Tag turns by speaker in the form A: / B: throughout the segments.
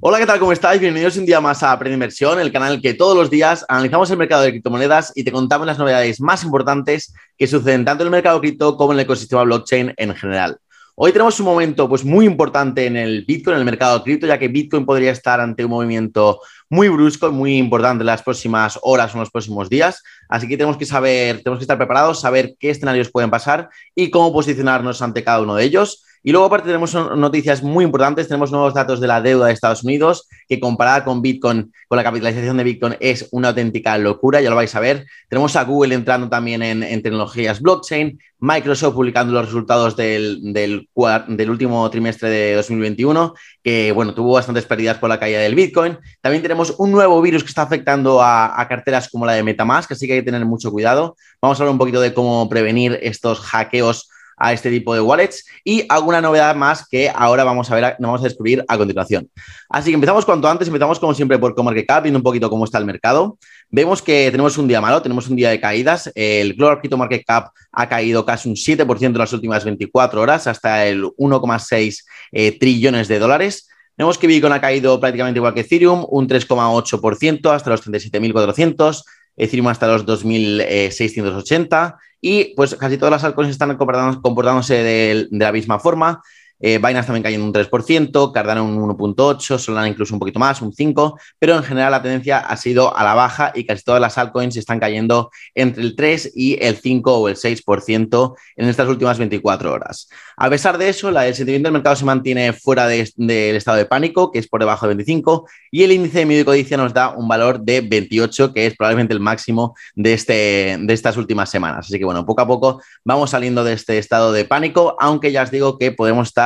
A: Hola, ¿qué tal? ¿Cómo estáis? Bienvenidos un día más a Aprende Inversión, el canal que todos los días analizamos el mercado de criptomonedas y te contamos las novedades más importantes que suceden tanto en el mercado cripto como en el ecosistema blockchain en general. Hoy tenemos un momento pues, muy importante en el Bitcoin, en el mercado cripto, ya que Bitcoin podría estar ante un movimiento muy brusco y muy importante en las próximas horas o en los próximos días. Así que tenemos que saber, tenemos que estar preparados, saber qué escenarios pueden pasar y cómo posicionarnos ante cada uno de ellos. Y luego aparte tenemos noticias muy importantes, tenemos nuevos datos de la deuda de Estados Unidos, que comparada con Bitcoin, con la capitalización de Bitcoin, es una auténtica locura, ya lo vais a ver. Tenemos a Google entrando también en, tecnologías blockchain, Microsoft publicando los resultados del, del, último trimestre de 2021, que bueno, tuvo bastantes pérdidas por la caída del Bitcoin. También tenemos un nuevo virus que está afectando a, a carteras como la de Metamask, así que hay que tener mucho cuidado. Vamos a hablar un poquito de cómo prevenir estos hackeos a este tipo de wallets y alguna novedad más que ahora vamos a ver, vamos a descubrir a continuación. Así que empezamos cuanto antes, empezamos como siempre por CoMarketCap, viendo un poquito cómo está el mercado. Vemos que tenemos un día malo, tenemos un día de caídas. El Global Crypto Market Cap ha caído casi un 7% en las últimas 24 horas, hasta el 1,6 eh, trillones de dólares. Vemos que Bitcoin ha caído prácticamente igual que Ethereum, un 3,8% hasta los 37.400. Ethereum hasta los 2.680 y pues casi todas las altcoins están comportándose de, de la misma forma. Eh, también cayendo un 3%, Cardano un 1.8%, Solana incluso un poquito más, un 5%, pero en general la tendencia ha sido a la baja y casi todas las altcoins están cayendo entre el 3 y el 5 o el 6% en estas últimas 24 horas. A pesar de eso, el sentimiento del mercado se mantiene fuera del estado de pánico, que es por debajo de 25, y el índice de miedo codicia nos da un valor de 28, que es probablemente el máximo de, este, de estas últimas semanas. Así que bueno, poco a poco vamos saliendo de este estado de pánico, aunque ya os digo que podemos estar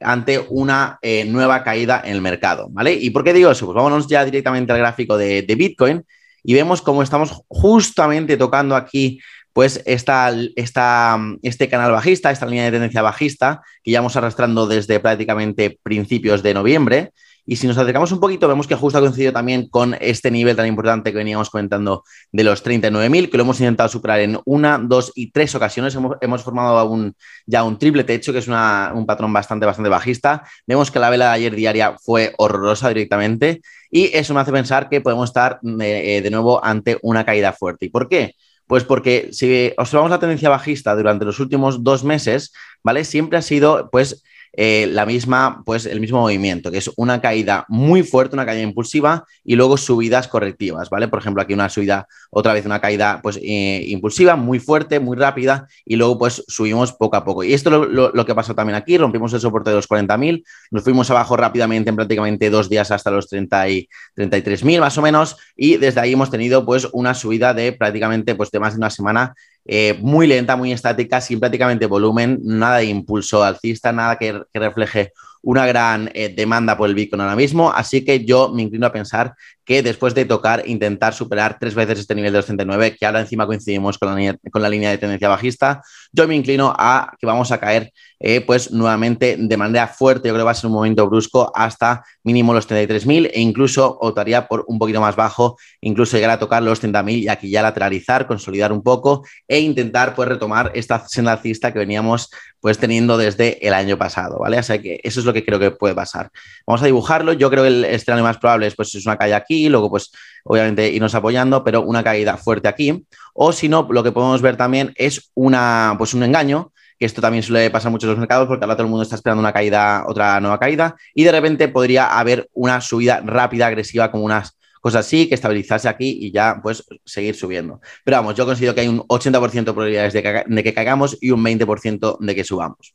A: ante una eh, nueva caída en el mercado, ¿vale? ¿Y por qué digo eso? Pues vámonos ya directamente al gráfico de, Bitcoin y vemos cómo estamos justamente tocando aquí pues esta, este canal bajista, esta línea de tendencia bajista que ya vamos arrastrando desde prácticamente principios de noviembre y si nos acercamos un poquito, vemos que justo ha coincidido también con este nivel tan importante que veníamos comentando de los 39.000, que lo hemos intentado superar en una, dos y tres ocasiones. Hemos, formado ya un triple techo, que es un patrón bastante, bastante bajista. Vemos que la vela de ayer diaria fue horrorosa directamente y eso me hace pensar que podemos estar eh, de nuevo ante una caída fuerte. ¿Y por qué? Pues porque si observamos la tendencia bajista durante los últimos dos meses, ¿vale? Siempre ha sido, pues, eh, la misma, pues el mismo movimiento, que es una caída muy fuerte, una caída impulsiva y luego subidas correctivas, ¿vale? Por ejemplo, aquí una subida, otra vez una caída pues eh, impulsiva, muy fuerte, muy rápida y luego pues subimos poco a poco. Y esto es lo, lo, que pasó también aquí, rompimos el soporte de los 40.000, nos fuimos abajo rápidamente en prácticamente dos días hasta los 30 y 33.000 más o menos y desde ahí hemos tenido pues una subida de prácticamente pues de más de una semana eh, muy lenta, muy estática, sin prácticamente volumen, nada de impulso alcista, nada que, refleje una gran eh, demanda por el Bitcoin ahora mismo. Así que yo me inclino a pensar que después de tocar, intentar superar tres veces este nivel de 239, que ahora encima coincidimos con la, con la línea de tendencia bajista, yo me inclino a que vamos a caer eh, pues nuevamente de manera fuerte, yo creo que va a ser un momento brusco hasta mínimo los 33.000 e incluso optaría por un poquito más bajo, incluso llegar a tocar los 30.000 y aquí ya lateralizar, consolidar un poco e intentar pues retomar esta senda alcista que veníamos pues teniendo desde el año pasado, ¿vale? O sea que eso es lo que creo que puede pasar. Vamos a dibujarlo, yo creo que el escenario más probable es pues es una calle aquí, luego pues obviamente irnos apoyando, pero una caída fuerte aquí, o si no, lo que podemos ver también es una, pues un engaño, que esto también suele pasar mucho en los mercados porque ahora todo el mundo está esperando una caída, otra nueva caída, y de repente podría haber una subida rápida, agresiva, como unas cosas así, que estabilizarse aquí y ya pues seguir subiendo. Pero vamos, yo considero que hay un 80% de probabilidades de que, de que, caigamos y un 20% de que subamos.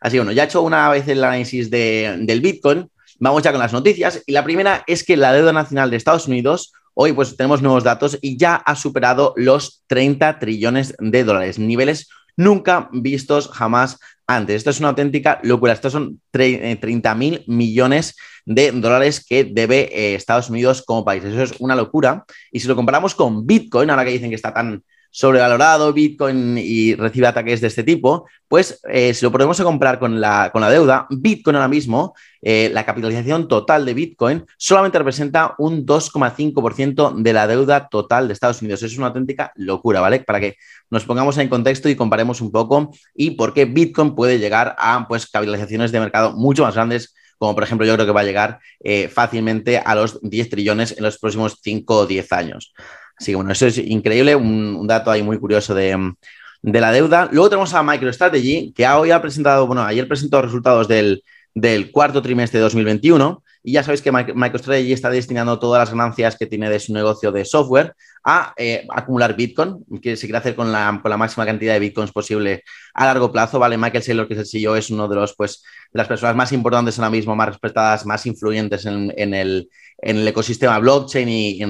A: Así que bueno, ya he hecho una vez el análisis del Bitcoin, vamos ya con las noticias. Y la primera es que la deuda nacional de Estados Unidos Hoy pues tenemos nuevos datos y ya ha superado los 30 trillones de dólares, niveles nunca vistos jamás antes. Esto es una auténtica locura. Estos son 30 eh, mil millones de dólares que debe eh, Estados Unidos como país. Eso es una locura. Y si lo comparamos con Bitcoin, ahora que dicen que está tan sobrevalorado Bitcoin y recibe ataques de este tipo, pues eh, si lo podemos comprar con la, con la deuda, Bitcoin ahora mismo, eh, la capitalización total de Bitcoin solamente representa un 2,5% de la deuda total de Estados Unidos. Es una auténtica locura, ¿vale? Para que nos pongamos en contexto y comparemos un poco y por qué Bitcoin puede llegar a pues, capitalizaciones de mercado mucho más grandes como por ejemplo yo creo que va a llegar eh, fácilmente a los 10 trillones en los próximos 5 o 10 años. Así bueno, eso es increíble, un, dato ahí muy curioso de, la deuda. Luego tenemos a MicroStrategy, que hoy ha presentado, bueno, ayer presentó resultados del, del cuarto trimestre de 2021 y ya sabéis que MicroStrategy está destinando todas las ganancias que tiene de su negocio de software a eh, acumular Bitcoin, que se quiere hacer con la, máxima cantidad de Bitcoins posible a largo plazo. Vale, Michael Saylor, que es el CEO, es uno de los pues de las personas más importantes ahora mismo, más respetadas, más influyentes en, el, ecosistema blockchain y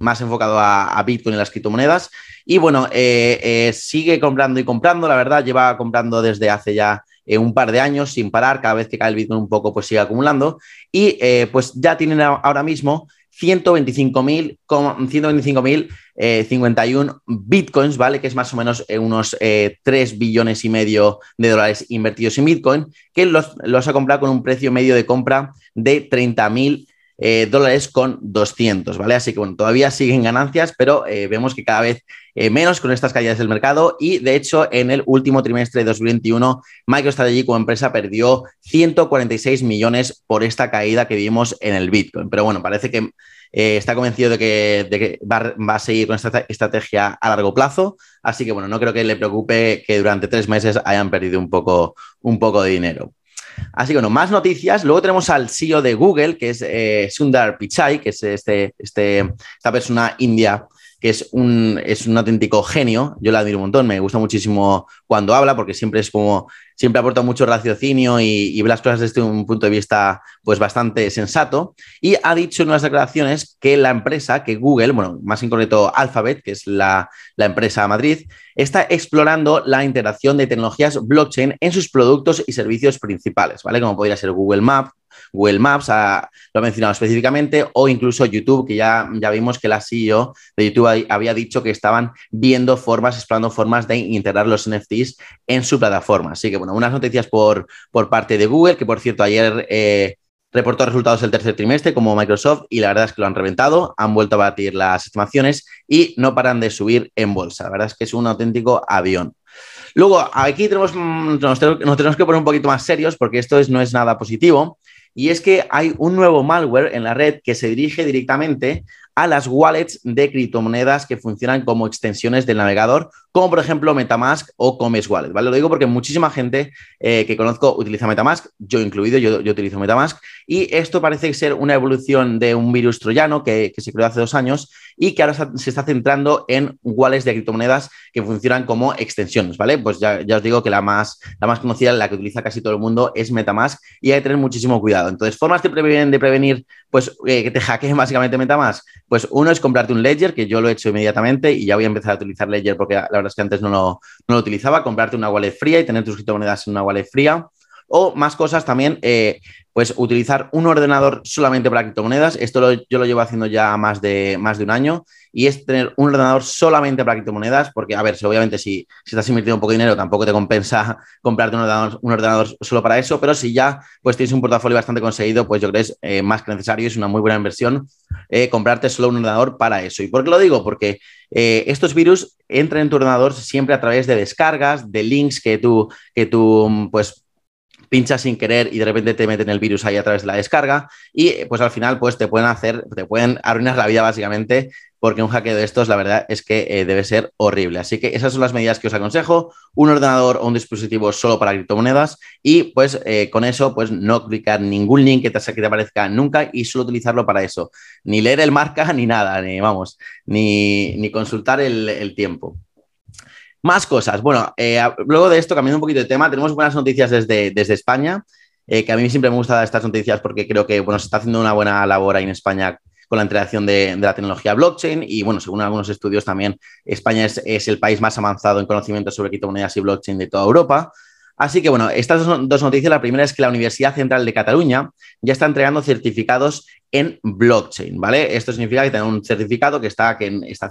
A: más enfocado a, Bitcoin y las criptomonedas. Y bueno, eh, eh, sigue comprando y comprando, la verdad, lleva comprando desde hace ya un par de años sin parar, cada vez que cae el Bitcoin un poco, pues sigue acumulando. Y eh, pues ya tienen ahora mismo 125.000 125 51 bitcoins, ¿vale? Que es más o menos eh, unos 3 eh, billones y medio de dólares invertidos en bitcoin, que los, los ha comprado con un precio medio de compra de 30.000 eh, dólares con 200, ¿vale? Así que bueno, todavía siguen ganancias, pero eh, vemos que cada vez eh, menos con estas caídas del mercado y de hecho en el último trimestre de 2021 MicroStrategy como empresa perdió 146 millones por esta caída que vimos en el Bitcoin. Pero bueno, parece que está convencido de que, va, a seguir con esta estrategia a largo plazo. Así que bueno, no creo que le preocupe que durante tres meses hayan perdido un poco, un poco de dinero. Así que bueno, más noticias. Luego tenemos al CEO de Google, que es eh, Sundar Pichai, que es este, este, esta persona india que es un, es un auténtico genio. Yo la admiro un montón, me gusta muchísimo cuando habla, porque siempre es como, siempre aporta mucho raciocinio y, ve las cosas desde un punto de vista pues bastante sensato. Y ha dicho en unas declaraciones que la empresa, que Google, bueno, más en concreto Alphabet, que es la, la empresa Madrid, está explorando la integración de tecnologías blockchain en sus productos y servicios principales, ¿vale? Como podría ser Google Maps, Google Maps, lo ha mencionado específicamente, o incluso YouTube, que ya, ya vimos que la CEO de YouTube había dicho que estaban viendo formas, explorando formas de integrar los NFTs en su plataforma. Así que, bueno, unas noticias por, por parte de Google, que por cierto ayer... Eh, reportó resultados del tercer trimestre como Microsoft y la verdad es que lo han reventado, han vuelto a batir las estimaciones y no paran de subir en bolsa. La verdad es que es un auténtico avión. Luego, aquí tenemos, nos, tenemos, que poner un poquito más serios porque esto es, no es nada positivo y es que hay un nuevo malware en la red que se dirige directamente a las wallets de criptomonedas que funcionan como extensiones del navegador, como por ejemplo Metamask o Comes Wallet. ¿vale? Lo digo porque muchísima gente eh, que conozco utiliza Metamask, yo incluido, yo, utilizo Metamask, y esto parece ser una evolución de un virus troyano que, se creó hace dos años y que ahora se está centrando en wallets de criptomonedas que funcionan como extensiones, ¿vale? Pues ya, os digo que la más, la más conocida, la que utiliza casi todo el mundo, es Metamask y hay que tener muchísimo cuidado. Entonces, formas de prevenir, de prevenir pues, eh, que te hackeen básicamente Metamask, pues uno es comprarte un Ledger, que yo lo he hecho inmediatamente y ya voy a empezar a utilizar Ledger porque la es que antes no lo, no lo utilizaba, comprarte una wallet fría y tener tus criptomonedas en una wallet fría. O más cosas también, eh, pues utilizar un ordenador solamente para criptomonedas. Esto yo lo llevo haciendo ya más de, más de un año y es tener un ordenador solamente para criptomonedas, porque, a ver, obviamente si, si estás invirtiendo un poco de dinero tampoco te compensa comprarte un ordenador, un ordenador, solo para eso, pero si ya pues tienes un portafolio bastante conseguido, pues yo creo que es eh, más que necesario, es una muy buena inversión eh, comprarte solo un ordenador para eso. ¿Y por qué lo digo? Porque estos virus entran en tu ordenador siempre a través de descargas, de links que tú, que tú pues pinchas sin querer y de repente te meten el virus ahí a través de la descarga y pues al final pues te pueden hacer, te pueden arruinar la vida básicamente porque un hackeo de estos la verdad es que eh, debe ser horrible. Así que esas son las medidas que os aconsejo, un ordenador o un dispositivo solo para criptomonedas y pues eh, con eso pues no clicar ningún link que te, que te aparezca nunca y solo utilizarlo para eso. Ni leer el marca ni nada, ni vamos, ni, consultar el tiempo. Más cosas. Bueno, eh, luego de esto, cambiando un poquito de tema, tenemos buenas noticias desde, desde España, eh, que a mí siempre me gusta dar estas noticias porque creo que bueno, se está haciendo una buena labor ahí en España con la integración de, la tecnología blockchain y bueno, según algunos estudios también, España es, es, el país más avanzado en conocimiento sobre criptomonedas y blockchain de toda Europa. Así que bueno, estas dos noticias, la primera es que la Universidad Central de Cataluña ya está entregando certificados en blockchain, ¿vale? Esto significa que tiene un certificado que está, que está,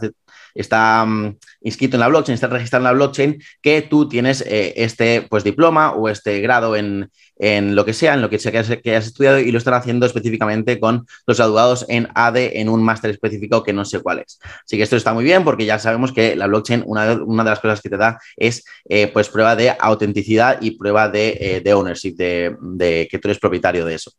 A: está mm, inscrito en la blockchain, está registrado en la blockchain, que tú tienes eh, este pues, diploma o este grado en, en lo que sea, en lo que sea que hayas, estudiado y lo están haciendo específicamente con los graduados en ADE en un máster específico que no sé cuál es. Así que esto está muy bien porque ya sabemos que la blockchain, una de, una de las cosas que te da es eh, pues prueba de autenticidad y prueba de, eh, ownership, de, que tú eres propietario de eso.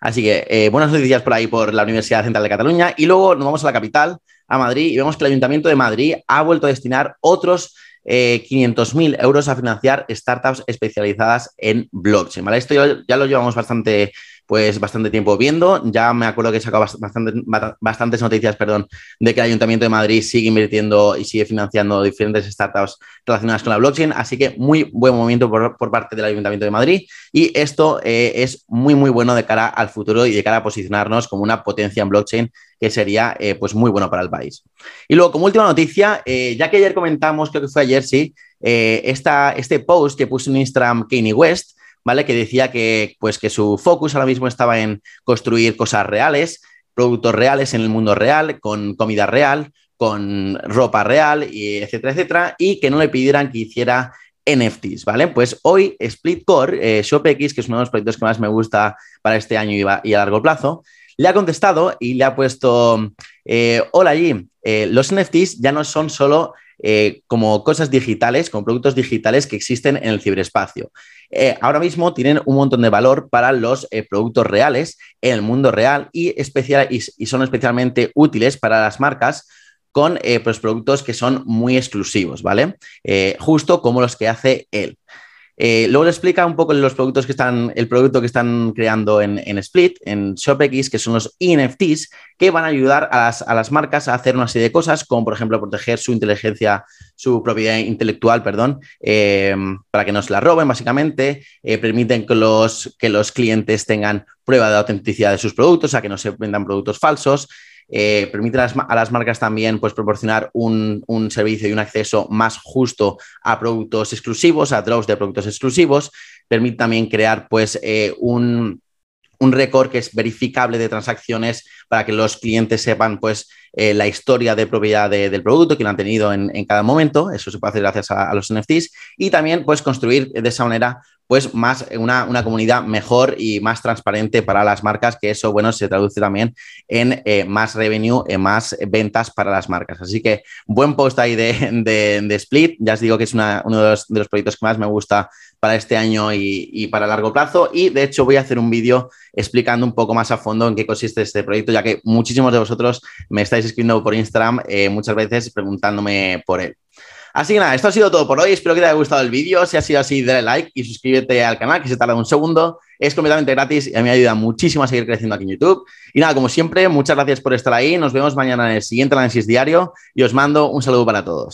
A: Así que buenas noticias por ahí por la Universidad Central de Cataluña y luego nos vamos a la capital, a Madrid, y vemos que el Ayuntamiento de Madrid ha vuelto a destinar otros 500.000 euros a financiar startups especializadas en blockchain. ¿vale? Esto ya, lo llevamos bastante pues bastante tiempo viendo. Ya me acuerdo que he sacado bastante, bastantes noticias perdón, de que el Ayuntamiento de Madrid sigue invirtiendo y sigue financiando diferentes startups relacionadas con la blockchain. Así que muy buen movimiento por, parte del Ayuntamiento de Madrid. Y esto eh, es muy, muy bueno de cara al futuro y de cara a posicionarnos como una potencia en blockchain que sería eh, pues muy bueno para el país. Y luego, como última noticia, eh, ya que ayer comentamos, creo que fue ayer, sí, esta, este post que puso en Instagram Kanye West, ¿vale? Que decía que, pues, que su focus ahora mismo estaba en construir cosas reales, productos reales en el mundo real, con comida real, con ropa real, y etcétera, etcétera, y que no le pidieran que hiciera NFTs, ¿vale? Pues hoy Splitcore, eh, ShopX, que es uno de los proyectos que más me gusta para este año y, a largo plazo, le ha contestado y le ha puesto, eh, hola allí, eh, los NFTs ya no son solo eh, como cosas digitales, como productos digitales que existen en el ciberespacio. Eh, ahora mismo tienen un montón de valor para los eh, productos reales en el mundo real y, son especialmente útiles para las marcas con pues, productos que son muy exclusivos, ¿vale? justo como los que hace él. Eh, luego le explica un poco los productos que están, el producto que están creando en, Split, en ShopX, que son los NFTs, que van a ayudar a las, marcas a hacer una serie de cosas, como por ejemplo proteger su inteligencia, su propiedad intelectual, perdón, eh, para que no se la roben, básicamente. Eh, permiten que los, que los clientes tengan prueba de autenticidad de sus productos, a que no se vendan productos falsos. Eh, permite a las, marcas también pues, proporcionar un, servicio y un acceso más justo a productos exclusivos, a drops de productos exclusivos. Permite también crear pues, eh, un, récord que es verificable de transacciones para que los clientes sepan pues, eh, la historia de propiedad del producto que lo han tenido en, cada momento. Eso se puede hacer gracias a, a, los NFTs. Y también pues, construir de esa manera pues más una, comunidad mejor y más transparente para las marcas, que eso, bueno, se traduce también en eh, más revenue, en más ventas para las marcas. Así que buen post ahí de, Split, ya os digo que es uno de los, proyectos que más me gusta para este año y, para largo plazo. Y de hecho voy a hacer un vídeo explicando un poco más a fondo en qué consiste este proyecto, ya que muchísimos de vosotros me estáis escribiendo por Instagram eh, muchas veces preguntándome por él. Así que nada, esto ha sido todo por hoy. Espero que te haya gustado el vídeo. Si ha sido así, dale like y suscríbete al canal, que se tarda un segundo. Es completamente gratis y a mí me ayuda muchísimo a seguir creciendo aquí en YouTube. Y nada, como siempre, muchas gracias por estar ahí. Nos vemos mañana en el siguiente análisis diario y os mando un saludo para todos.